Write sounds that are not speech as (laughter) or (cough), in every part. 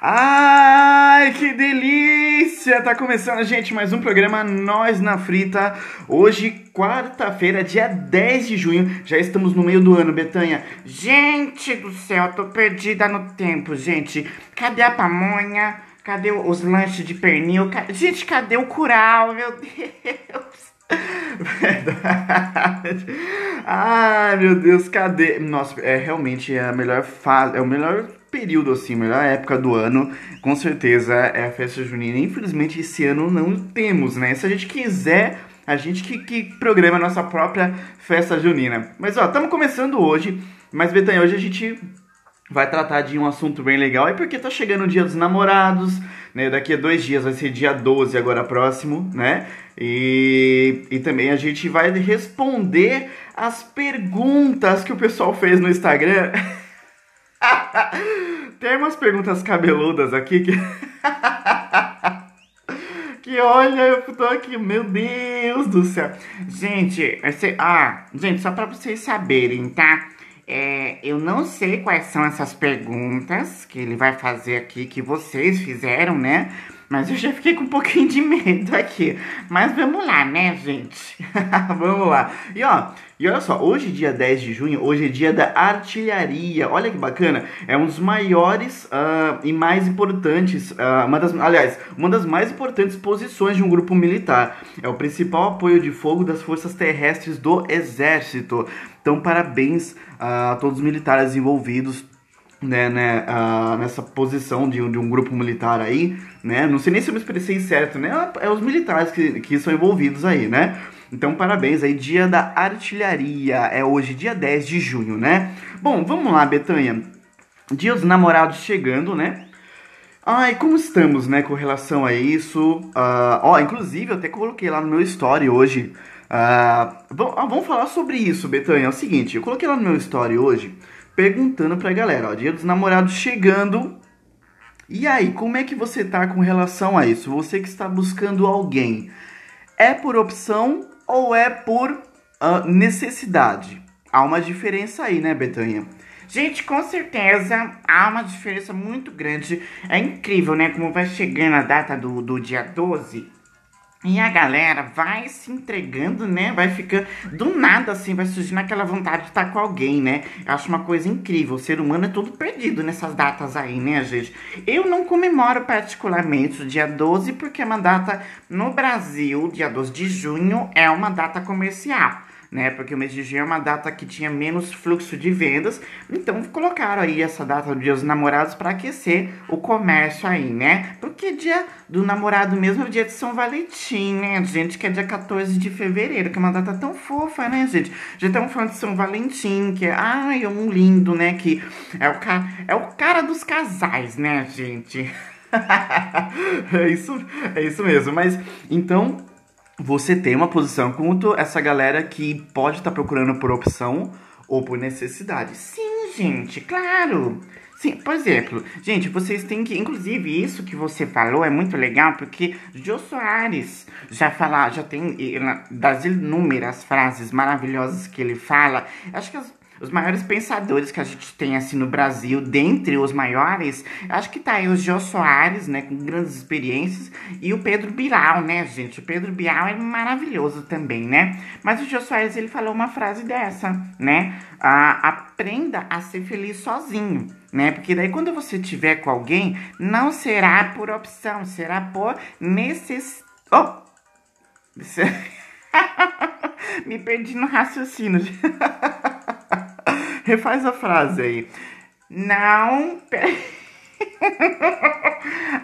Ai, que delícia! Tá começando, gente, mais um programa Nós na Frita. Hoje, quarta-feira, dia 10 de junho. Já estamos no meio do ano, Betanha. Gente do céu, tô perdida no tempo, gente. Cadê a pamonha? Cadê os lanches de pernil? Gente, cadê o curau? Meu (laughs) Deus! Verdade. Ai, meu Deus, cadê? Nossa, é realmente a melhor fase, é o melhor período, assim, melhor época do ano, com certeza é a festa junina. Infelizmente, esse ano não temos, né? Se a gente quiser, a gente que, que programa a nossa própria festa junina. Mas, ó, estamos começando hoje, mas, Betânia, hoje a gente vai tratar de um assunto bem legal, é porque tá chegando o dia dos namorados, né? Daqui a dois dias vai ser dia 12 agora próximo, né? E, e também a gente vai responder as perguntas que o pessoal fez no Instagram. (laughs) (laughs) Tem umas perguntas cabeludas aqui que. (laughs) que olha, eu tô aqui, meu Deus do céu. Gente, esse, ah, gente, só pra vocês saberem, tá? É, eu não sei quais são essas perguntas que ele vai fazer aqui, que vocês fizeram, né? Mas eu já fiquei com um pouquinho de medo aqui. Mas vamos lá, né, gente? (laughs) vamos lá. E ó, e olha só, hoje, dia 10 de junho, hoje é dia da artilharia. Olha que bacana. É um dos maiores uh, e mais importantes, uh, uma das, aliás, uma das mais importantes posições de um grupo militar. É o principal apoio de fogo das forças terrestres do exército. Então, parabéns a todos os militares envolvidos né, né, uh, nessa posição de, de, um grupo militar aí, né? Não sei nem se eu me expressei certo, né? É os militares que, que são envolvidos aí, né? Então, parabéns aí, dia da artilharia. É hoje, dia 10 de junho, né? Bom, vamos lá, Betanha. Dia dos namorados chegando, né? Ai, como estamos, né, com relação a isso? Uh, ó, inclusive, eu até coloquei lá no meu story hoje. Uh, vamos falar sobre isso, Betanha. É o seguinte, eu coloquei lá no meu story hoje perguntando pra galera, ó, dia dos namorados chegando. E aí, como é que você tá com relação a isso? Você que está buscando alguém, é por opção ou é por uh, necessidade? Há uma diferença aí, né, Betanha? Gente, com certeza há uma diferença muito grande. É incrível, né? Como vai chegando a data do, do dia 12 e a galera vai se entregando, né? Vai ficando. Do nada, assim, vai surgindo aquela vontade de estar com alguém, né? Eu acho uma coisa incrível. O ser humano é todo perdido nessas datas aí, né, gente? Eu não comemoro particularmente o dia 12, porque é uma data no Brasil, dia 12 de junho, é uma data comercial né? Porque o mês de junho é uma data que tinha menos fluxo de vendas, então colocaram aí essa data do Dia dos Namorados para aquecer o comércio aí, né? Porque dia do namorado mesmo é o dia de São Valentim, né, gente? Que é dia 14 de fevereiro, que é uma data tão fofa, né, gente? Já estamos falando de São Valentim, que é, ai, é um lindo, né? Que é o, ca... é o cara dos casais, né, gente? (laughs) é isso, é isso mesmo. Mas então você tem uma posição quanto essa galera que pode estar tá procurando por opção ou por necessidade. Sim, gente, claro. Sim, por exemplo, gente, vocês têm que. Inclusive, isso que você falou é muito legal, porque Jô Soares já fala, já tem das inúmeras frases maravilhosas que ele fala. Acho que as os maiores pensadores que a gente tem assim no Brasil, dentre os maiores, acho que tá aí o Jô Soares, né, com grandes experiências, e o Pedro Bial, né, gente? O Pedro Bial é maravilhoso também, né? Mas o Jô Soares, ele falou uma frase dessa, né? Ah, aprenda a ser feliz sozinho, né? Porque daí quando você tiver com alguém, não será por opção, será por necessidade. Oh! (laughs) Me perdi no raciocínio. (laughs) Refaz a frase aí. Não. (laughs)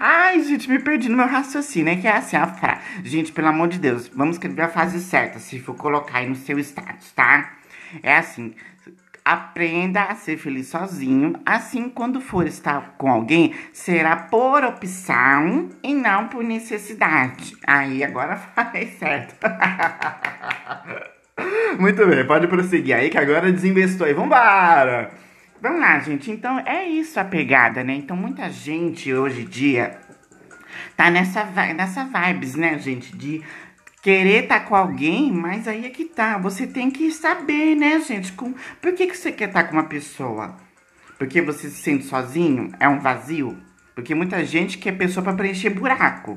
Ai, gente, me perdi no meu raciocínio. É que é assim a frase. Gente, pelo amor de Deus, vamos escrever a frase certa, se for colocar aí no seu status, tá? É assim. Aprenda a ser feliz sozinho. Assim, quando for estar com alguém, será por opção e não por necessidade. Aí, agora (laughs) faz certo. (laughs) (laughs) Muito bem, pode prosseguir aí que agora desinvestou aí. Vambora! Vamos lá, gente. Então é isso a pegada, né? Então muita gente hoje em dia tá nessa, nessa vibes, né, gente? De querer tá com alguém, mas aí é que tá. Você tem que saber, né, gente? Com... Por que, que você quer estar tá com uma pessoa? Porque você se sente sozinho? É um vazio? Porque muita gente quer pessoa para preencher buraco,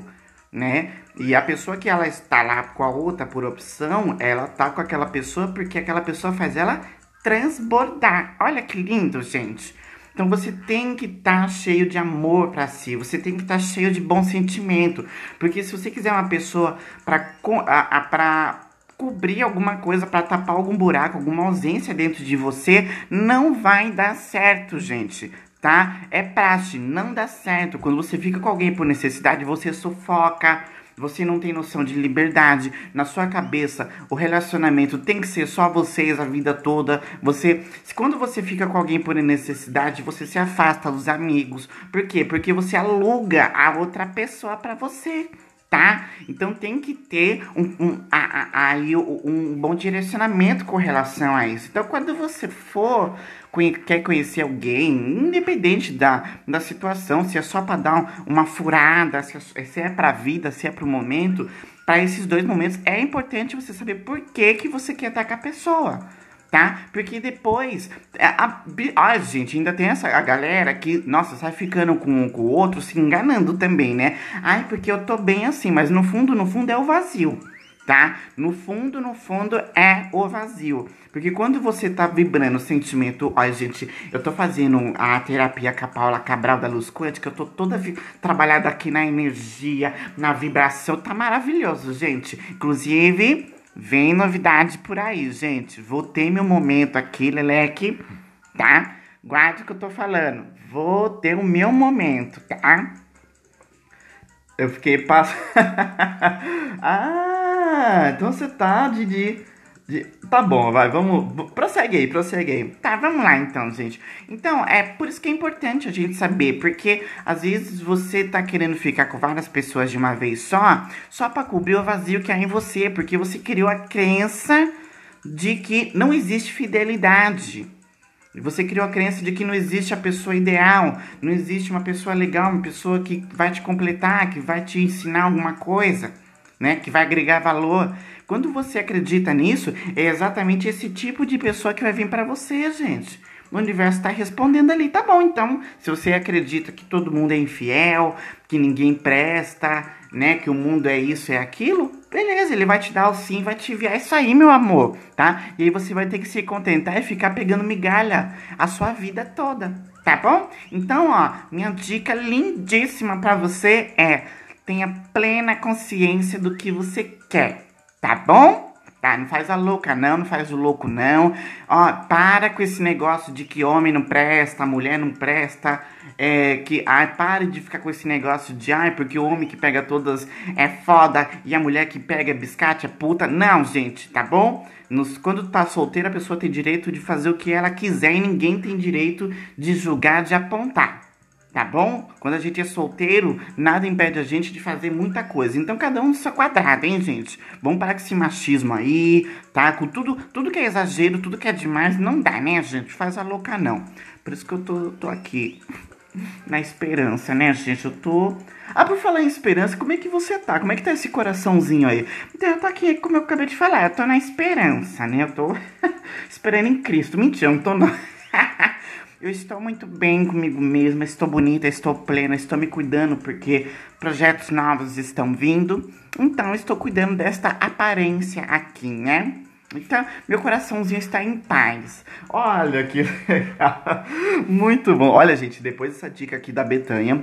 né? E a pessoa que ela está lá com a outra por opção, ela tá com aquela pessoa porque aquela pessoa faz ela transbordar. Olha que lindo, gente. Então você tem que estar tá cheio de amor para si, você tem que estar tá cheio de bom sentimento, porque se você quiser uma pessoa para cobrir alguma coisa, para tapar algum buraco, alguma ausência dentro de você, não vai dar certo, gente tá? É praxe, não dá certo. Quando você fica com alguém por necessidade, você sufoca. Você não tem noção de liberdade. Na sua cabeça, o relacionamento tem que ser só vocês a vida toda. Você, quando você fica com alguém por necessidade, você se afasta dos amigos. Por quê? Porque você aluga a outra pessoa para você tá? Então tem que ter um, um, aí um, um, bom direcionamento com relação a isso. Então quando você for quer conhecer alguém, independente da, da situação, se é só para dar uma furada, se é, se é pra vida, se é pro momento, para esses dois momentos é importante você saber por que, que você quer estar com a pessoa tá? Porque depois. A, a, a, gente, ainda tem essa a galera que, nossa, sai ficando com, com o outro, se enganando também, né? Ai, porque eu tô bem assim, mas no fundo, no fundo é o vazio, tá? No fundo, no fundo é o vazio. Porque quando você tá vibrando o sentimento, olha, gente, eu tô fazendo a terapia com a Paula Cabral da Luz Quântica, eu tô toda trabalhada aqui na energia, na vibração, tá maravilhoso, gente. Inclusive, Vem novidade por aí, gente. Vou ter meu momento aqui, Leleque, tá? Guarde o que eu tô falando. Vou ter o meu momento, tá? Eu fiquei passando. (laughs) ah, então você tá, Didi. De... Tá bom, vai, vamos. Prossegue aí, prossegue aí. Tá, vamos lá então, gente. Então, é por isso que é importante a gente saber, porque às vezes você tá querendo ficar com várias pessoas de uma vez só, só para cobrir o vazio que há em você, porque você criou a crença de que não existe fidelidade. Você criou a crença de que não existe a pessoa ideal, não existe uma pessoa legal, uma pessoa que vai te completar, que vai te ensinar alguma coisa, né? Que vai agregar valor. Quando você acredita nisso, é exatamente esse tipo de pessoa que vai vir para você, gente. O universo está respondendo ali, tá bom. Então, se você acredita que todo mundo é infiel, que ninguém presta, né, que o mundo é isso, é aquilo, beleza, ele vai te dar o sim, vai te enviar isso aí, meu amor, tá? E aí você vai ter que se contentar e ficar pegando migalha a sua vida toda, tá bom? Então, ó, minha dica lindíssima para você é: tenha plena consciência do que você quer. Tá bom? Tá, não faz a louca não, não faz o louco não. Ó, para com esse negócio de que homem não presta, mulher não presta. É, que, ai, pare de ficar com esse negócio de, ai, porque o homem que pega todas é foda e a mulher que pega biscate é puta. Não, gente, tá bom? Nos, quando tá solteira, a pessoa tem direito de fazer o que ela quiser e ninguém tem direito de julgar, de apontar tá bom? Quando a gente é solteiro, nada impede a gente de fazer muita coisa. Então, cada um no seu quadrado, hein, gente? Vamos parar com esse machismo aí, tá? Com tudo, tudo que é exagero, tudo que é demais, não dá, né, gente? Faz a louca, não. Por isso que eu tô, tô aqui. Na esperança, né, gente? Eu tô. Ah, por falar em esperança, como é que você tá? Como é que tá esse coraçãozinho aí? Então, eu tô aqui, como eu acabei de falar, eu tô na esperança, né? Eu tô (laughs) esperando em Cristo. Mentira, eu não tô. (laughs) Eu estou muito bem comigo mesma, estou bonita, estou plena, estou me cuidando porque projetos novos estão vindo. Então, estou cuidando desta aparência aqui, né? Então, meu coraçãozinho está em paz. Olha que (laughs) legal. Muito bom. Olha, gente, depois dessa dica aqui da Betanha,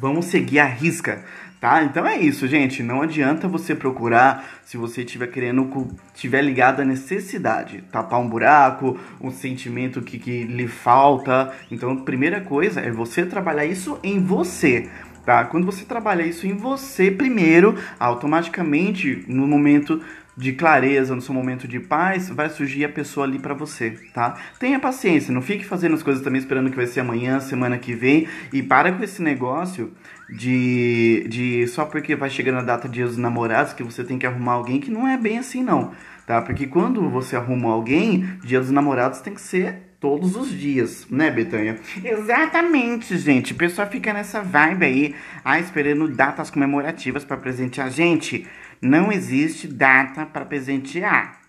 vamos seguir a risca Tá? Então é isso, gente. Não adianta você procurar se você estiver querendo, tiver ligado à necessidade, tapar um buraco, um sentimento que, que lhe falta. Então, primeira coisa é você trabalhar isso em você. Tá? Quando você trabalha isso em você primeiro, automaticamente no momento de clareza, no seu momento de paz, vai surgir a pessoa ali para você, tá? Tenha paciência, não fique fazendo as coisas também esperando que vai ser amanhã, semana que vem, e para com esse negócio de, de só porque vai chegando a data de dia dos namorados que você tem que arrumar alguém que não é bem assim não, tá? Porque quando você arruma alguém, dia dos namorados tem que ser todos os dias, né, Betânia? Exatamente, gente. O pessoal fica nessa vibe aí, ah, esperando datas comemorativas para presentear. Gente, não existe data para presentear.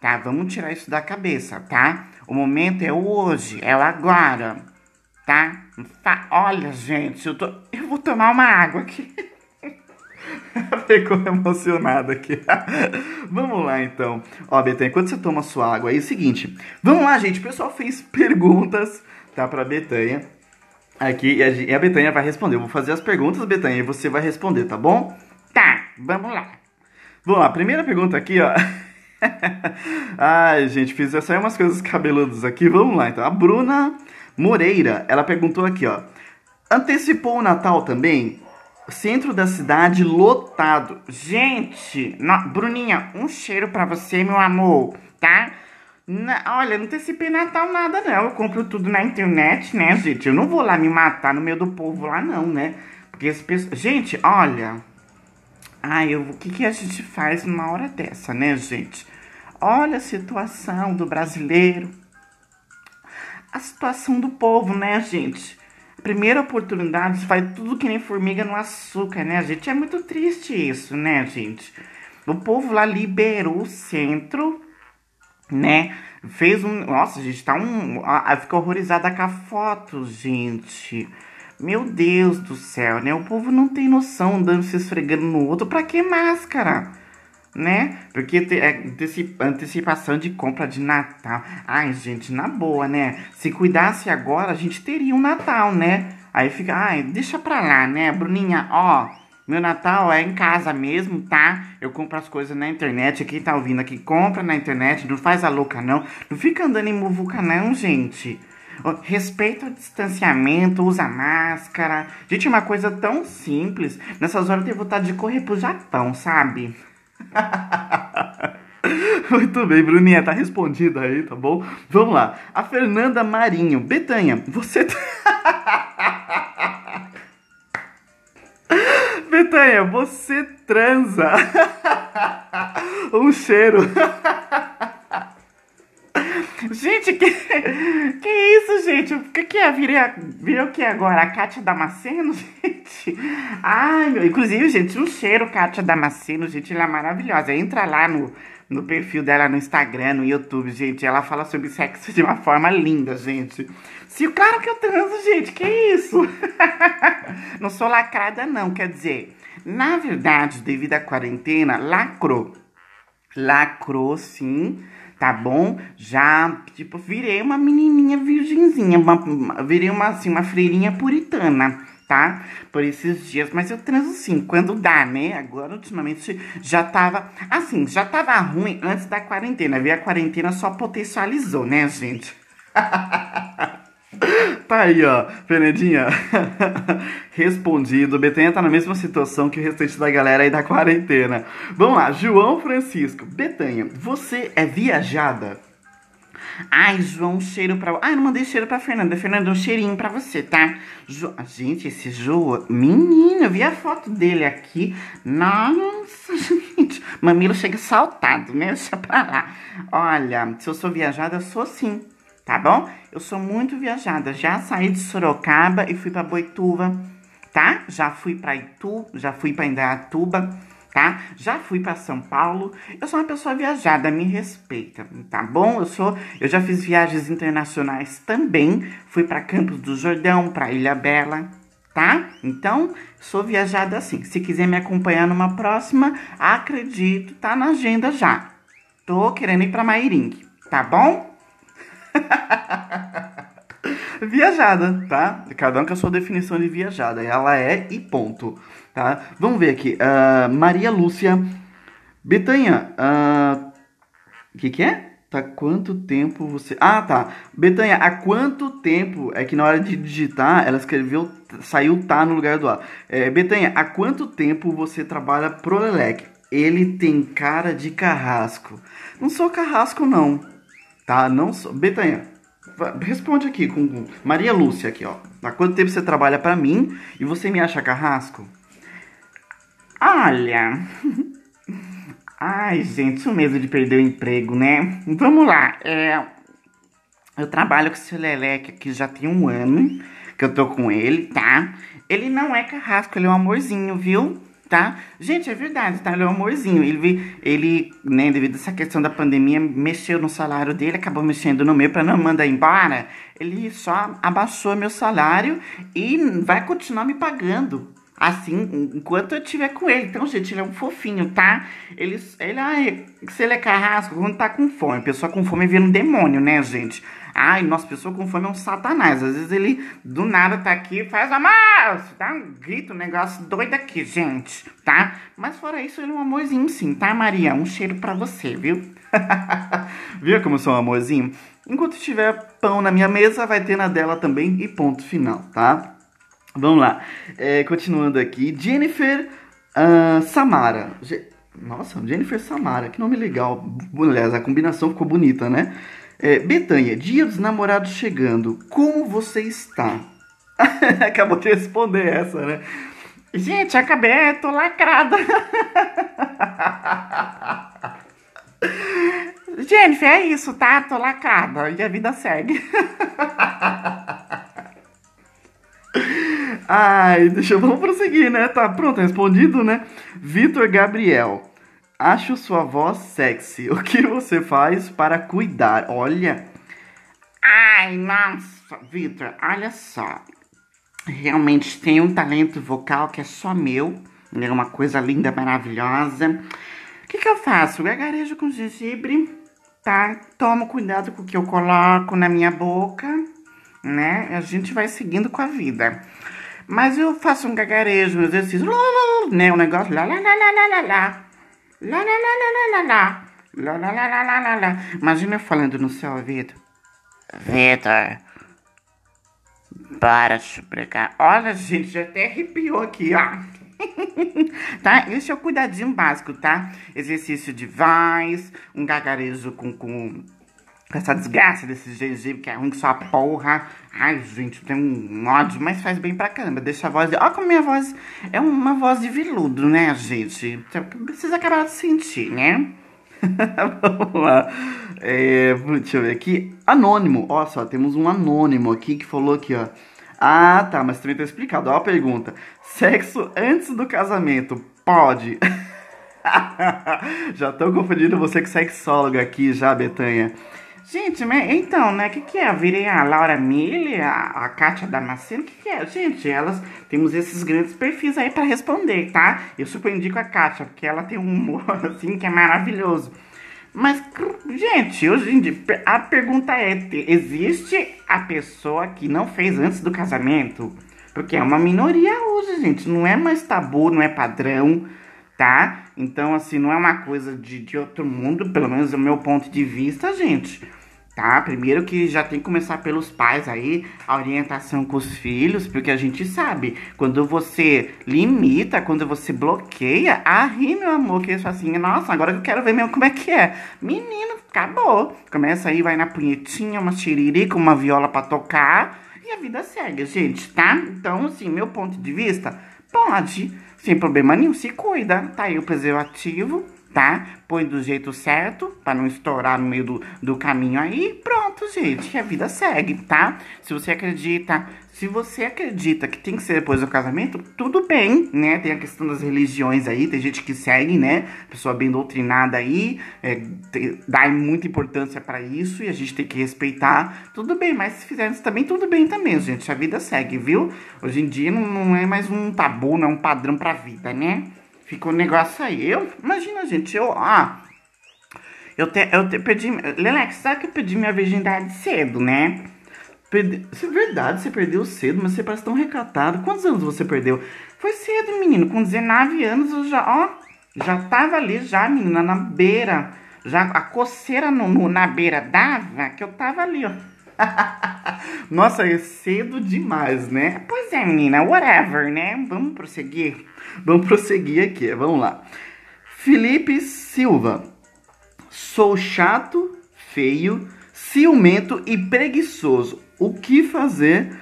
Tá? Vamos tirar isso da cabeça, tá? O momento é o hoje, é o agora. Tá? Olha, gente, eu, tô... eu vou tomar uma água aqui. (laughs) Ficou emocionada aqui. (laughs) vamos lá, então. Ó, Betânia, enquanto você toma sua água aí, é o seguinte. Vamos lá, gente. O pessoal fez (laughs) perguntas, tá, pra Betânia. Aqui, e a, Betânia vai responder. Eu vou fazer as perguntas, Betânia, e você vai responder, tá bom? Tá, vamos lá. Vamos lá, primeira pergunta aqui, ó. Ai, gente, fiz só umas coisas cabeludas aqui. Vamos lá, então. A Bruna Moreira, ela perguntou aqui, ó. Antecipou o Natal também? Centro da cidade lotado. Gente, Bruninha, um cheiro para você, meu amor, tá? Na, olha, não antecipei Natal nada, não. Eu compro tudo na internet, né, gente? Eu não vou lá me matar no meio do povo lá, não, né? Porque as pessoas. Gente, olha. Ai, eu... o que, que a gente faz numa hora dessa, né, gente? Olha a situação do brasileiro. A situação do povo, né, gente? Primeira oportunidade, faz tudo que nem formiga no açúcar, né, gente? É muito triste isso, né, gente? O povo lá liberou o centro, né? Fez um. Nossa, gente, tá um. Fica horrorizada com a foto, gente. Meu Deus do céu, né? O povo não tem noção andando se esfregando no outro. Pra que máscara? Né? Porque é antecipação de compra de Natal. Ai, gente, na boa, né? Se cuidasse agora, a gente teria um Natal, né? Aí fica, ai, deixa pra lá, né? Bruninha, ó, meu Natal é em casa mesmo, tá? Eu compro as coisas na internet. Quem tá ouvindo aqui, compra na internet. Não faz a louca, não. Não fica andando em muvuca, não, gente. Respeita o distanciamento, usa máscara. Gente, é uma coisa tão simples. Nessas horas eu tenho vontade de correr pro Japão, sabe? (laughs) Muito bem, Bruninha, tá respondida aí, tá bom? Vamos lá. A Fernanda Marinho. Betanha, você. (laughs) Betanha, você transa. (laughs) um cheiro. Gente, que, que isso, gente? O que, que é? Virei, virei o que agora? A Kátia Damasceno, (laughs) gente? Ai, meu. Inclusive, gente, um cheiro, Kátia Damasceno, gente, ela é maravilhosa. Entra lá no, no perfil dela no Instagram, no YouTube, gente. Ela fala sobre sexo de uma forma linda, gente. Se o cara que eu transo, gente, que isso? (laughs) não sou lacrada, não, quer dizer. Na verdade, devido à quarentena, lacrou. Lacrou, sim tá bom? Já, tipo, virei uma menininha virgenzinha, uma, virei uma, assim, uma freirinha puritana, tá? Por esses dias, mas eu transo sim, quando dá, né? Agora, ultimamente, já tava, assim, já tava ruim antes da quarentena, viu? A quarentena só potencializou, né, gente? (laughs) Tá aí, ó, Fernandinha. (laughs) Respondido. Betanha tá na mesma situação que o restante da galera aí da quarentena. Vamos lá, João Francisco. Betanha, você é viajada? Ai, João, cheiro pra. Ai, não mandei cheiro pra Fernanda. Fernanda, um cheirinho pra você, tá? Jo... Gente, esse João. Menino, eu vi a foto dele aqui. Nossa, (laughs) gente. Mamilo chega saltado, né? Deixa pra lá. Olha, se eu sou viajada, eu sou sim tá bom? Eu sou muito viajada, já saí de Sorocaba e fui para Boituva, tá? Já fui para Itu, já fui para Indaiatuba, tá? Já fui para São Paulo. Eu sou uma pessoa viajada, me respeita, tá bom? Eu sou, eu já fiz viagens internacionais também. Fui para Campos do Jordão, para Ilha Bela, tá? Então, sou viajada assim. Se quiser me acompanhar numa próxima, acredito, tá na agenda já. Tô querendo ir para Mairingue, tá bom? (laughs) viajada, tá? Cada um com a sua definição de viajada. Ela é e ponto, tá? Vamos ver aqui. Uh, Maria Lúcia. Betanha, o uh, que que é? Tá quanto tempo você... Ah, tá. Betanha, há quanto tempo... É que na hora de digitar, ela escreveu... Saiu tá no lugar do A. É, Betanha, há quanto tempo você trabalha pro Lelec? Ele tem cara de carrasco. Não sou carrasco, não. Tá? Não sou. Betanha, responde aqui com Maria Lúcia aqui, ó. Há quanto tempo você trabalha para mim e você me acha carrasco? Olha. (laughs) Ai, gente, o medo de perder o emprego, né? Vamos lá. É, eu trabalho com seu Leleque aqui já tem um ano que eu tô com ele, tá? Ele não é carrasco, ele é um amorzinho, viu? Tá? Gente, é verdade, tá? Ele é um amorzinho. Ele, ele, né, devido a essa questão da pandemia, mexeu no salário dele, acabou mexendo no meu pra não mandar embora. Ele só abaixou meu salário e vai continuar me pagando. Assim, enquanto eu estiver com ele. Então, gente, ele é um fofinho, tá? Ele, ele ai, se ele é carrasco, quando tá com fome. Pessoa com fome vira um demônio, né, gente? Ai, nossa, pessoa com fome é um satanás. Às vezes ele do nada tá aqui e faz amor, dá um grito, um negócio doido aqui, gente, tá? Mas fora isso, ele é um amorzinho sim, tá, Maria? Um cheiro pra você, viu? (laughs) viu como eu sou um amorzinho? Enquanto tiver pão na minha mesa, vai ter na dela também e ponto final, tá? Vamos lá. É, continuando aqui. Jennifer uh, Samara. Je Nossa, Jennifer Samara. Que nome legal. Aliás, a combinação ficou bonita, né? É, Betânia, dia dos namorados chegando. Como você está? (laughs) Acabou de responder essa, né? Gente, acabei, tô lacrada. (laughs) Jennifer, é isso, tá? Tô lacrada e a vida segue. (laughs) Ai, deixa eu vamos prosseguir, né? Tá pronto, respondido, né? Vitor Gabriel. Acho sua voz sexy. O que você faz para cuidar? Olha. Ai, nossa, Vitor, olha só. Realmente tem um talento vocal que é só meu. É uma coisa linda, maravilhosa. O que, que eu faço? Gargarejo com gengibre, tá? Tomo cuidado com o que eu coloco na minha boca, né? A gente vai seguindo com a vida. Mas eu faço um gagarejo, um exercício, né? Um negócio lá, lá, lá, lá, lá, lá, lá. Lá, lá, lá, lá, lá, lá. Lá, lá, lá, lá, lá. Imagina eu falando no seu ouvido. Vitor. Para chuprecar. Olha, gente, já até arrepiou aqui, ó. (laughs) tá? Esse é o cuidadinho básico, tá? Exercício de voz, um gagarejo com, com com essa desgraça desse gengibre que é ruim que só a porra. Ai, gente, tem um ódio, mas faz bem pra caramba. Deixa a voz. Olha como minha voz é uma voz de veludo, né, gente? Precisa acabar de sentir, né? (laughs) Vamos lá. É, deixa eu ver aqui. Anônimo. Olha só, temos um anônimo aqui que falou aqui, ó. Ah, tá, mas também tá explicado. Olha a pergunta. Sexo antes do casamento pode? (laughs) já tô confundindo você com sexóloga aqui já, Betanha. Gente, então, né? O que, que é? Eu virei a Laura Mille, a, a Kátia Damasceno? O que, que é? Gente, elas temos esses grandes perfis aí para responder, tá? Eu super indico a Kátia, porque ela tem um humor (laughs) assim que é maravilhoso. Mas, gente, hoje em dia, a pergunta é: existe a pessoa que não fez antes do casamento? Porque é uma minoria hoje, gente. Não é mais tabu, não é padrão, tá? Então, assim, não é uma coisa de, de outro mundo, pelo menos do meu ponto de vista, gente. Tá? Primeiro que já tem que começar pelos pais aí, a orientação com os filhos, porque a gente sabe, quando você limita, quando você bloqueia, aí, meu amor, que eles assim, nossa, agora eu quero ver mesmo como é que é. Menino, acabou. Começa aí, vai na punhetinha, uma xiririca, uma viola para tocar, e a vida segue, gente, tá? Então, assim, meu ponto de vista, pode sem problema nenhum, se cuida. Tá aí o preservativo, tá? Põe do jeito certo, para não estourar no meio do, do caminho aí. Pronto, gente, a vida segue, tá? Se você acredita, se você acredita que tem que ser depois do casamento, tudo bem, né? Tem a questão das religiões aí, tem gente que segue, né? Pessoa bem doutrinada aí, é, tem, dá muita importância para isso e a gente tem que respeitar. Tudo bem, mas se fizer isso também, tudo bem também, gente. A vida segue, viu? Hoje em dia não, não é mais um tabu, não é um padrão pra vida, né? Fica um negócio aí. Eu, imagina, gente, eu, ah, eu, te, eu te, perdi, Lelex, sabe que eu perdi minha virgindade cedo, né? Perde... Isso é verdade, você perdeu cedo, mas você parece tão recatado. Quantos anos você perdeu? Foi cedo, menino. Com 19 anos eu já, ó, já tava ali, já, menina, na beira. Já a coceira no, no na beira dava que eu tava ali, ó. (laughs) Nossa, é cedo demais, né? Pois é, menina, whatever, né? Vamos prosseguir? Vamos prosseguir aqui, vamos lá. Felipe Silva. Sou chato, feio, ciumento e preguiçoso. O que fazer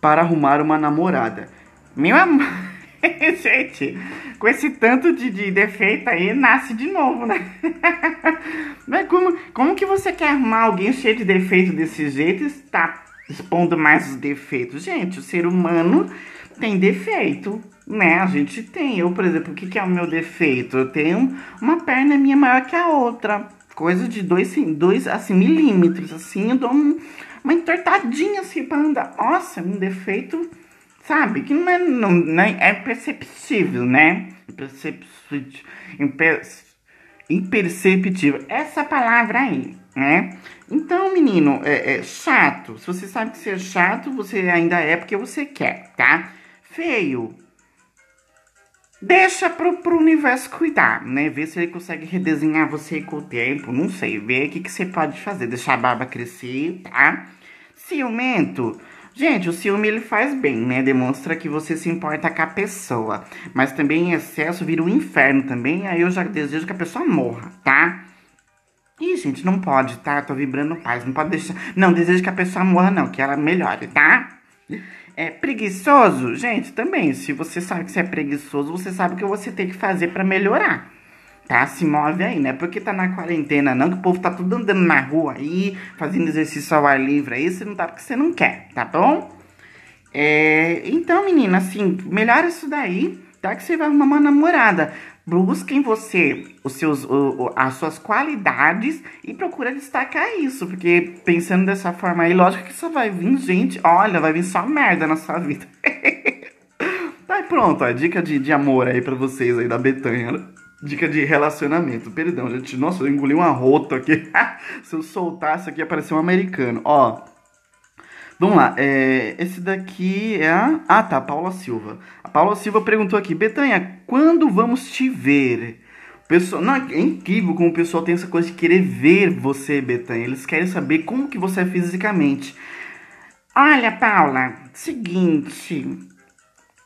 para arrumar uma namorada? Meu amor, (laughs) (laughs) gente, com esse tanto de, de, defeito aí, nasce de novo, né? (laughs) Mas como, como que você quer arrumar alguém cheio de defeito desse jeito e está expondo mais os defeitos? Gente, o ser humano tem defeito, né? A gente tem. Eu, por exemplo, o que, que é o meu defeito? Eu tenho uma perna minha maior que a outra. Coisa de dois, dois assim, milímetros, assim, eu dou um, uma entortadinha assim pra andar. Nossa, um defeito, sabe? Que não é, não, não é, perceptível, né? Imperceptível. Imperceptível. Essa palavra aí, né? Então, menino, é, é chato. Se você sabe que você é chato, você ainda é porque você quer, tá? Feio Deixa pro, pro universo cuidar, né? Ver se ele consegue redesenhar você com o tempo. Não sei, ver o que, que você pode fazer. Deixar a barba crescer, tá? Ciumento. Gente, o ciúme ele faz bem, né? Demonstra que você se importa com a pessoa. Mas também em excesso vira um inferno também. Aí eu já desejo que a pessoa morra, tá? Ih, gente, não pode, tá? Tô vibrando paz. Não pode deixar. Não, desejo que a pessoa morra, não. Que ela melhore, tá? É preguiçoso? Gente, também, se você sabe que você é preguiçoso, você sabe o que você tem que fazer para melhorar. Tá? Se move aí, não é porque tá na quarentena, não, que o povo tá tudo andando na rua aí, fazendo exercício ao ar livre aí, você não tá porque você não quer, tá bom? É, então, menina, assim, melhora isso daí, tá? Que você vai arrumar uma namorada. Busca em você os seus, o, as suas qualidades e procura destacar isso. Porque pensando dessa forma aí, lógico que só vai vir gente, olha, vai vir só merda na sua vida. (laughs) tá, pronto, a dica de, de amor aí pra vocês aí da Betanha. Dica de relacionamento. Perdão, gente. Nossa, eu engoli uma rota aqui. (laughs) Se eu soltasse aqui, ia um americano. Ó. Vamos lá, é, esse daqui é a... Ah, tá, Paula Silva. A Paula Silva perguntou aqui, Betanha, quando vamos te ver? pessoal, não, é incrível como o pessoal tem essa coisa de querer ver você, Betanha. Eles querem saber como que você é fisicamente. Olha, Paula, seguinte,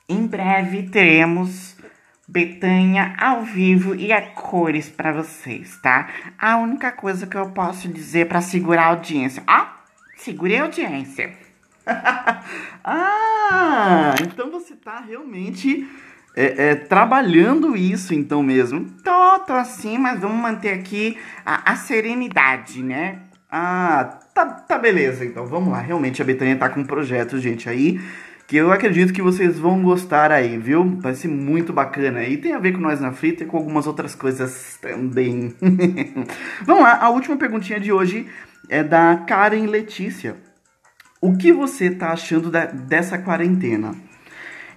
em breve teremos Betanha ao vivo e a cores para vocês, tá? A única coisa que eu posso dizer para segurar a audiência, ó, Segure a audiência. (laughs) ah, então você tá realmente é, é, trabalhando isso então mesmo. Tô, tô assim, mas vamos manter aqui a, a serenidade, né? Ah, tá, tá beleza então. Vamos lá. Realmente a Betânia tá com um projeto, gente, aí que eu acredito que vocês vão gostar aí, viu? Vai ser muito bacana. E tem a ver com nós na frita e com algumas outras coisas também. (laughs) Vamos lá, a última perguntinha de hoje é da Karen Letícia. O que você tá achando da, dessa quarentena?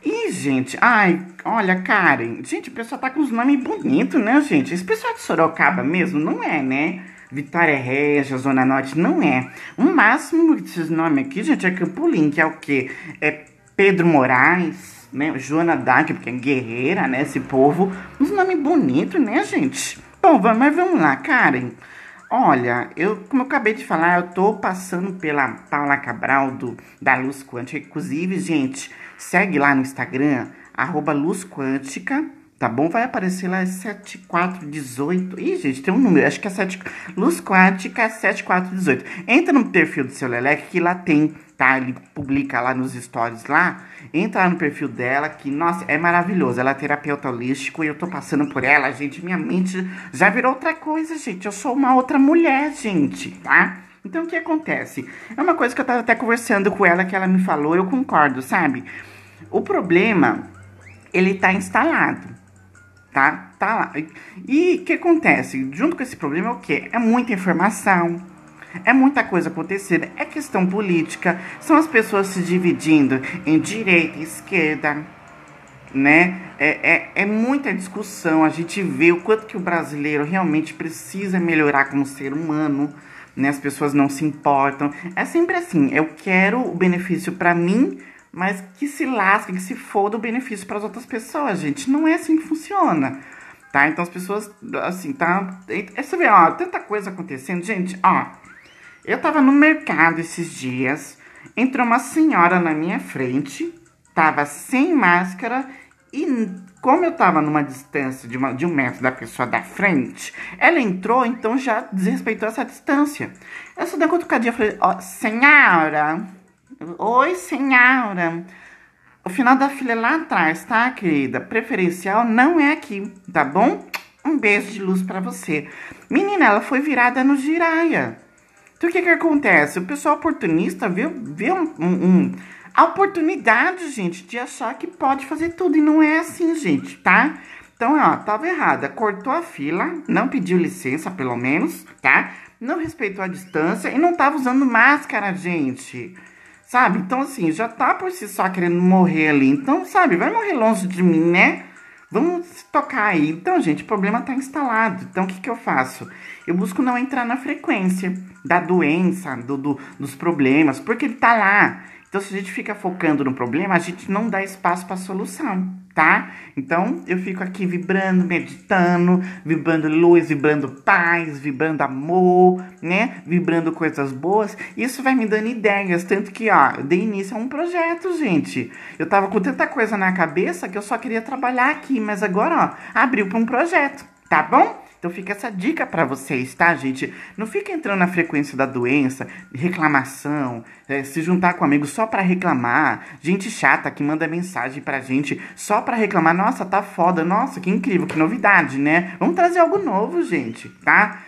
Ih, gente, ai, olha, Karen, gente, o pessoal tá com os nomes bonitos, né, gente? Esse pessoal de Sorocaba mesmo não é, né? Vitória Regia, Zona Norte, não é. O máximo desses nomes aqui, gente, é Campolim, que é o quê? É Pedro Moraes, né? Joana Dark, porque é guerreira, né? Esse povo. Uns nomes bonitos, né, gente? Bom, mas vamos lá, Karen. Olha, eu, como eu acabei de falar, eu tô passando pela Paula Cabral do, da Luz Quântica. Inclusive, gente, segue lá no Instagram, arroba Luz Quântica, tá bom? Vai aparecer lá 7418. Ih, gente, tem um número, acho que é 7. Luz Quântica 7418. Entra no perfil do seu Leleque que lá tem tá? Ele publica lá nos stories lá. Entra lá no perfil dela, que, nossa, é maravilhoso. Ela é terapeuta holístico e eu tô passando por ela, gente. Minha mente já virou outra coisa, gente. Eu sou uma outra mulher, gente, tá? Então, o que acontece? É uma coisa que eu tava até conversando com ela, que ela me falou, eu concordo, sabe? O problema, ele tá instalado, tá? Tá lá. E o que acontece? Junto com esse problema é o quê? É muita informação, é muita coisa acontecendo, é questão política, são as pessoas se dividindo em direita e esquerda, né? É, é, é muita discussão, a gente vê o quanto que o brasileiro realmente precisa melhorar como ser humano, né? As pessoas não se importam. É sempre assim, eu quero o benefício para mim, mas que se lasque, que se foda o benefício para as outras pessoas, gente. Não é assim que funciona. Tá? Então as pessoas, assim, tá. É, você vê, ó, tanta coisa acontecendo, gente, ó. Eu tava no mercado esses dias, entrou uma senhora na minha frente, tava sem máscara e como eu tava numa distância de, uma, de um metro da pessoa da frente, ela entrou, então já desrespeitou essa distância. Eu só dei uma cutucadinha, falei, ó, senhora, oi, senhora. O final da fila é lá atrás, tá, querida? Preferencial não é aqui, tá bom? Um beijo de luz para você. Menina, ela foi virada no giraia. Então o que que acontece? O pessoal oportunista viu, viu um, um, a oportunidade, gente, de achar que pode fazer tudo. E não é assim, gente, tá? Então, ó, tava errada. Cortou a fila, não pediu licença, pelo menos, tá? Não respeitou a distância e não tava usando máscara, gente. Sabe? Então, assim, já tá por si só querendo morrer ali. Então, sabe, vai morrer longe de mim, né? Vamos tocar aí. Então, gente, o problema tá instalado. Então, o que, que eu faço? Eu busco não entrar na frequência da doença, do, do, dos problemas, porque ele tá lá. Então, se a gente fica focando no problema, a gente não dá espaço para solução, tá? Então, eu fico aqui vibrando, meditando, vibrando luz, vibrando paz, vibrando amor, né? Vibrando coisas boas. Isso vai me dando ideias. Tanto que, ó, eu dei início a um projeto, gente. Eu tava com tanta coisa na cabeça que eu só queria trabalhar aqui, mas agora, ó, abriu para um projeto, tá bom? Então fica essa dica para vocês, tá, gente? Não fica entrando na frequência da doença, reclamação, é, se juntar com amigos só para reclamar, gente chata que manda mensagem pra gente só para reclamar, nossa, tá foda, nossa, que incrível, que novidade, né? Vamos trazer algo novo, gente, tá?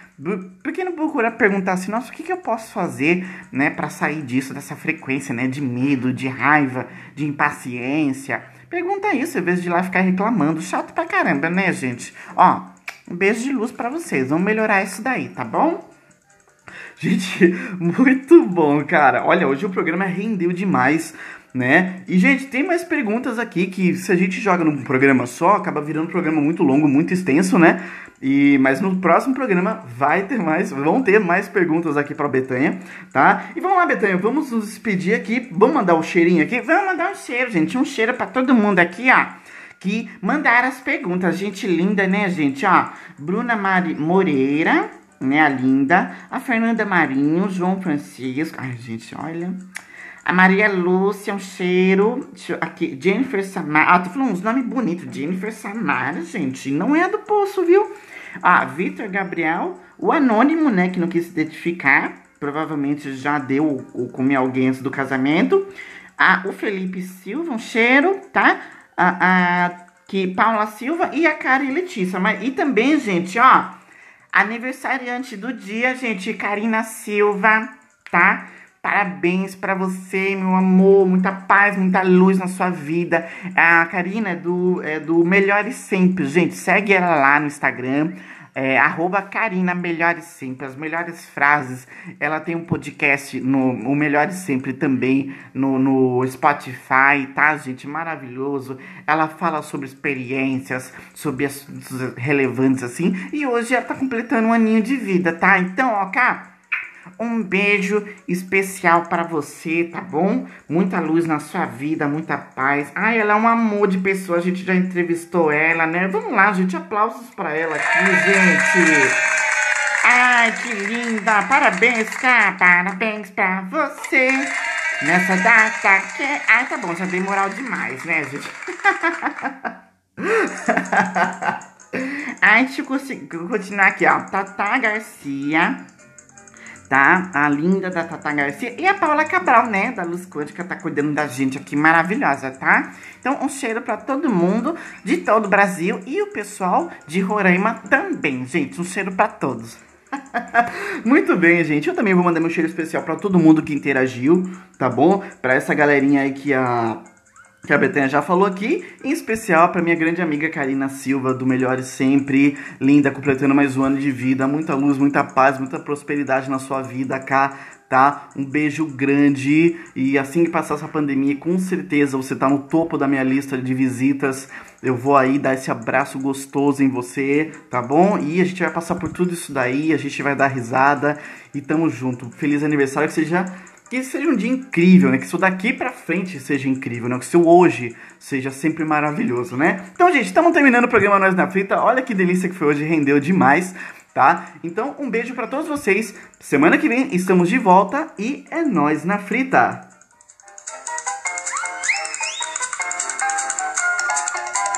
Por que não procura perguntar assim, nossa, o que, que eu posso fazer, né, para sair disso, dessa frequência, né, de medo, de raiva, de impaciência? Pergunta isso, em vez de ir lá ficar reclamando. Chato pra caramba, né, gente? Ó, um beijo de luz para vocês. Vamos melhorar isso daí, tá bom? Gente, (laughs) muito bom, cara. Olha, hoje o programa rendeu demais, né? E, gente, tem mais perguntas aqui que se a gente joga num programa só, acaba virando um programa muito longo, muito extenso, né? E, mas no próximo programa vai ter mais, vão ter mais perguntas aqui pra Betanha, tá? E vamos lá, Betanha, vamos nos despedir aqui. Vamos mandar o um cheirinho aqui? Vamos mandar um cheiro, gente. Um cheiro para todo mundo aqui, ó que mandaram as perguntas. Gente linda, né, gente? Ó, Bruna Mari Moreira, né, a linda. A Fernanda Marinho, João Francisco. Ai, gente, olha. A Maria Lúcia, um cheiro. Aqui, Jennifer Samara. Ah, tô falando uns nomes bonitos. Jennifer Samara, gente. Não é do poço, viu? Ah, Vitor Gabriel. O anônimo, né, que não quis se identificar. Provavelmente já deu ou comeu alguém antes do casamento. Ah, o Felipe Silva, um cheiro, tá? A, a que Paula Silva e a Karen Letícia. Mas, e também, gente, ó, aniversariante do dia, gente, Karina Silva, tá? Parabéns para você, meu amor. Muita paz, muita luz na sua vida. A Karina é do, é do Melhores Sempre, gente. Segue ela lá no Instagram é, arroba Karina Melhores Sempre, as melhores frases. Ela tem um podcast no o Melhores Sempre também no, no Spotify, tá, gente? Maravilhoso. Ela fala sobre experiências, sobre assuntos relevantes assim. E hoje ela tá completando um aninho de vida, tá? Então, ó, cá. Um beijo especial para você, tá bom? Muita luz na sua vida, muita paz. Ai, ela é um amor de pessoa, a gente já entrevistou ela, né? Vamos lá, gente, aplausos para ela aqui, gente. Ai, que linda! Parabéns, cara! Parabéns pra você! Nessa data que... Ai, tá bom, já dei moral demais, né, gente? (laughs) Ai, deixa eu continuar aqui, ó. Tata Garcia tá? A linda da Tata Garcia e a Paula Cabral, né? Da Luz Quântica, tá cuidando da gente aqui, maravilhosa, tá? Então, um cheiro para todo mundo de todo o Brasil e o pessoal de Roraima também, gente. Um cheiro para todos. (laughs) Muito bem, gente. Eu também vou mandar meu cheiro especial para todo mundo que interagiu, tá bom? Para essa galerinha aí que a que a Betânia já falou aqui, em especial para minha grande amiga Karina Silva, do Melhores Sempre, linda, completando mais um ano de vida, muita luz, muita paz, muita prosperidade na sua vida, cá, tá? Um beijo grande e assim que passar essa pandemia, com certeza você tá no topo da minha lista de visitas. Eu vou aí dar esse abraço gostoso em você, tá bom? E a gente vai passar por tudo isso daí, a gente vai dar risada e tamo junto. Feliz aniversário, que seja que seja um dia incrível, né? Que isso daqui pra frente seja incrível, né? Que seu hoje seja sempre maravilhoso, né? Então, gente, estamos terminando o programa Nós na Frita. Olha que delícia que foi hoje, rendeu demais, tá? Então, um beijo para todos vocês. Semana que vem estamos de volta e é Nós na Frita.